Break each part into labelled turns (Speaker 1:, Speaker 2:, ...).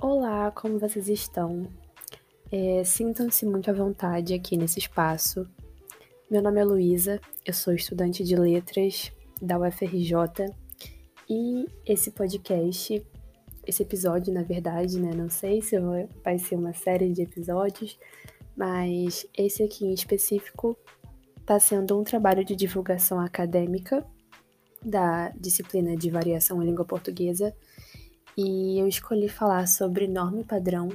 Speaker 1: Olá, como vocês estão? É, Sintam-se muito à vontade aqui nesse espaço. Meu nome é Luísa, eu sou estudante de letras da UFRJ e esse podcast, esse episódio, na verdade, né? Não sei se vai ser uma série de episódios, mas esse aqui em específico está sendo um trabalho de divulgação acadêmica da disciplina de variação em língua portuguesa e eu escolhi falar sobre norma e padrão,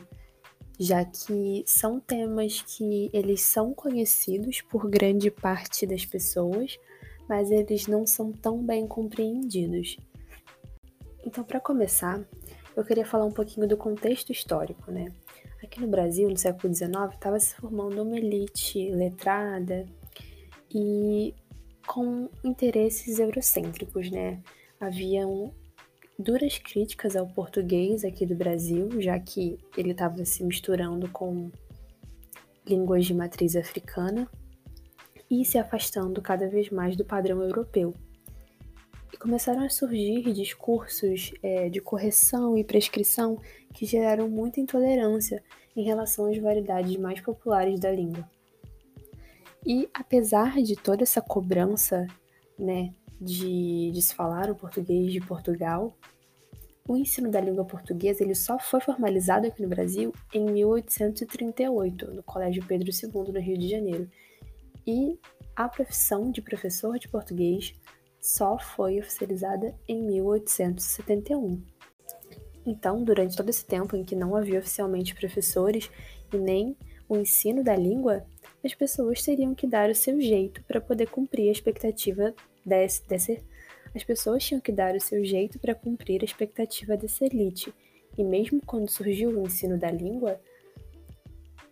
Speaker 1: já que são temas que eles são conhecidos por grande parte das pessoas, mas eles não são tão bem compreendidos. Então, para começar, eu queria falar um pouquinho do contexto histórico, né? Aqui no Brasil, no século XIX, estava se formando uma elite letrada e com interesses eurocêntricos, né? Haviam duras críticas ao português aqui do Brasil, já que ele estava se misturando com línguas de matriz africana e se afastando cada vez mais do padrão europeu. E começaram a surgir discursos é, de correção e prescrição que geraram muita intolerância em relação às variedades mais populares da língua. E apesar de toda essa cobrança, né, de, de se falar o português de Portugal, o ensino da língua portuguesa ele só foi formalizado aqui no Brasil em 1838, no Colégio Pedro II, no Rio de Janeiro. E a profissão de professor de português só foi oficializada em 1871. Então, durante todo esse tempo em que não havia oficialmente professores e nem o ensino da língua, as pessoas teriam que dar o seu jeito para poder cumprir a expectativa desse, desse, as pessoas tinham que dar o seu jeito para cumprir a expectativa dessa elite, e mesmo quando surgiu o ensino da língua,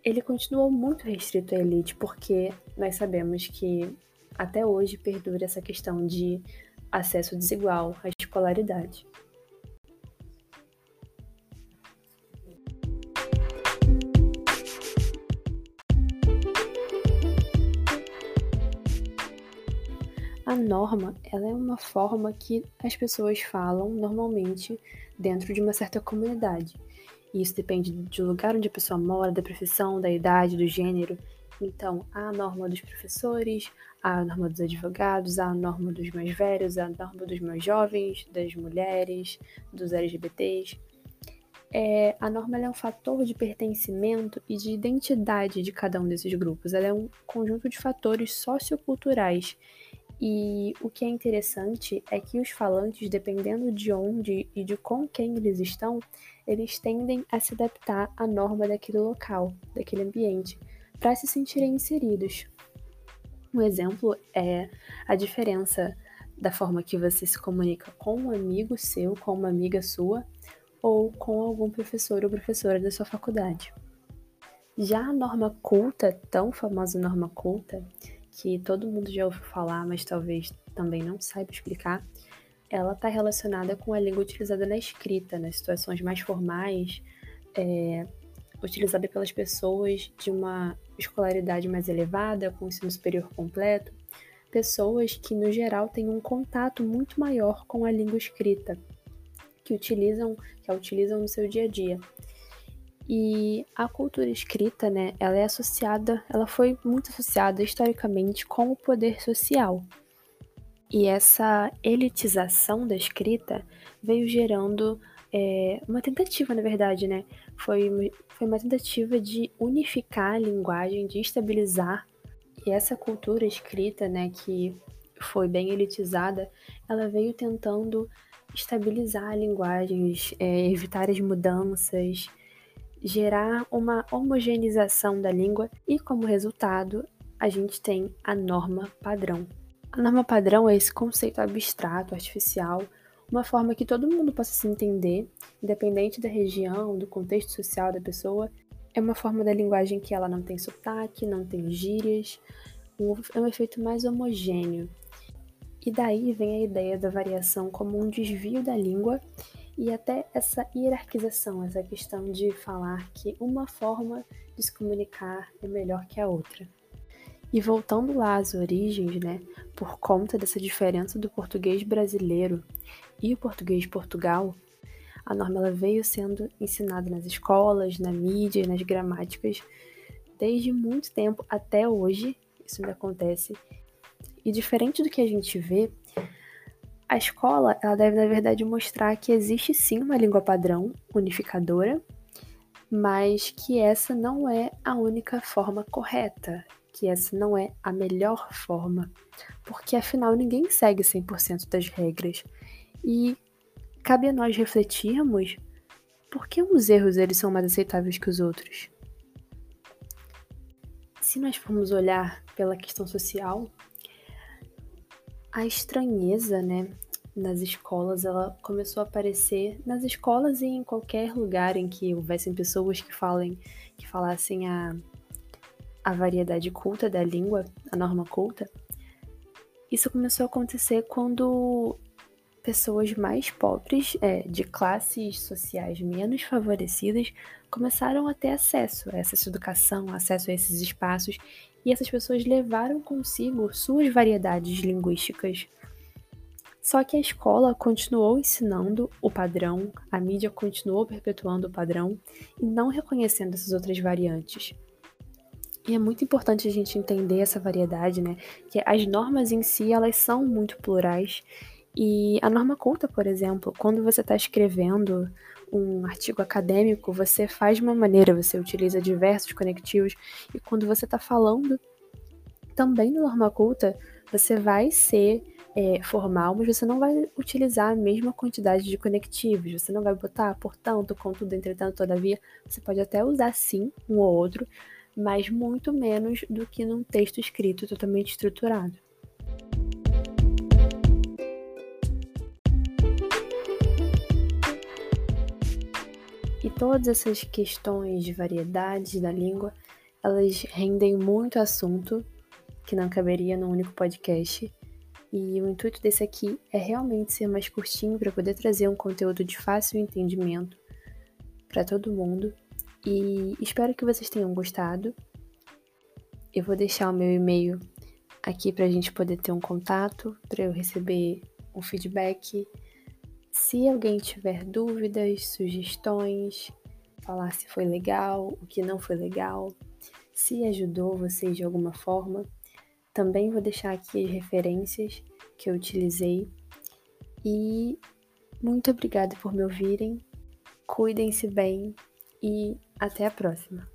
Speaker 1: ele continuou muito restrito à elite, porque nós sabemos que até hoje perdura essa questão de acesso desigual à escolaridade. A norma, ela é uma forma que as pessoas falam normalmente dentro de uma certa comunidade. E isso depende do lugar onde a pessoa mora, da profissão, da idade, do gênero. Então, há a norma dos professores, há a norma dos advogados, há a norma dos mais velhos, há a norma dos mais jovens, das mulheres, dos LGBTs. É, a norma é um fator de pertencimento e de identidade de cada um desses grupos. Ela é um conjunto de fatores socioculturais e o que é interessante é que os falantes, dependendo de onde e de com quem eles estão, eles tendem a se adaptar à norma daquele local, daquele ambiente, para se sentirem inseridos. Um exemplo é a diferença da forma que você se comunica com um amigo seu, com uma amiga sua, ou com algum professor ou professora da sua faculdade. Já a norma culta, tão famosa norma culta, que todo mundo já ouviu falar, mas talvez também não saiba explicar, ela está relacionada com a língua utilizada na escrita, nas situações mais formais, é, utilizada pelas pessoas de uma escolaridade mais elevada, com ensino superior completo, pessoas que, no geral, têm um contato muito maior com a língua escrita, que utilizam, que a utilizam no seu dia a dia. E a cultura escrita, né, ela é associada, ela foi muito associada historicamente com o poder social. E essa elitização da escrita veio gerando é, uma tentativa, na verdade, né? Foi, foi uma tentativa de unificar a linguagem, de estabilizar. E essa cultura escrita, né, que foi bem elitizada, ela veio tentando estabilizar linguagens, é, evitar as mudanças, gerar uma homogeneização da língua e, como resultado, a gente tem a norma padrão. A norma padrão é esse conceito abstrato, artificial, uma forma que todo mundo possa se entender, independente da região, do contexto social da pessoa. É uma forma da linguagem que ela não tem sotaque, não tem gírias, é um efeito mais homogêneo. E daí vem a ideia da variação como um desvio da língua e até essa hierarquização, essa questão de falar que uma forma de se comunicar é melhor que a outra. E voltando lá às origens, né, por conta dessa diferença do português brasileiro e o português de Portugal, A norma ela veio sendo ensinada nas escolas, na mídia, nas gramáticas, desde muito tempo até hoje. Isso ainda acontece. E diferente do que a gente vê, a escola ela deve, na verdade, mostrar que existe sim uma língua padrão unificadora, mas que essa não é a única forma correta, que essa não é a melhor forma, porque afinal ninguém segue 100% das regras. E cabe a nós refletirmos por que uns erros eles são mais aceitáveis que os outros. Se nós formos olhar pela questão social, a estranheza, né, nas escolas, ela começou a aparecer nas escolas e em qualquer lugar em que houvessem pessoas que falem, que falassem a, a variedade culta da língua, a norma culta. Isso começou a acontecer quando pessoas mais pobres, é, de classes sociais menos favorecidas, começaram a ter acesso a essa educação, acesso a esses espaços, e essas pessoas levaram consigo suas variedades linguísticas. Só que a escola continuou ensinando o padrão, a mídia continuou perpetuando o padrão e não reconhecendo essas outras variantes. E é muito importante a gente entender essa variedade, né? Que as normas em si, elas são muito plurais e a norma culta, por exemplo, quando você está escrevendo um artigo acadêmico, você faz de uma maneira, você utiliza diversos conectivos, e quando você está falando também no norma culta, você vai ser é, formal, mas você não vai utilizar a mesma quantidade de conectivos, você não vai botar portanto, contudo, entretanto, todavia, você pode até usar sim um ou outro, mas muito menos do que num texto escrito totalmente estruturado. Todas essas questões de variedades da língua, elas rendem muito assunto que não caberia num único podcast. E o intuito desse aqui é realmente ser mais curtinho para poder trazer um conteúdo de fácil entendimento para todo mundo. E espero que vocês tenham gostado. Eu vou deixar o meu e-mail aqui para a gente poder ter um contato, para eu receber um feedback se alguém tiver dúvidas, sugestões, falar se foi legal, o que não foi legal, se ajudou vocês de alguma forma, também vou deixar aqui as referências que eu utilizei. E muito obrigada por me ouvirem. Cuidem-se bem e até a próxima.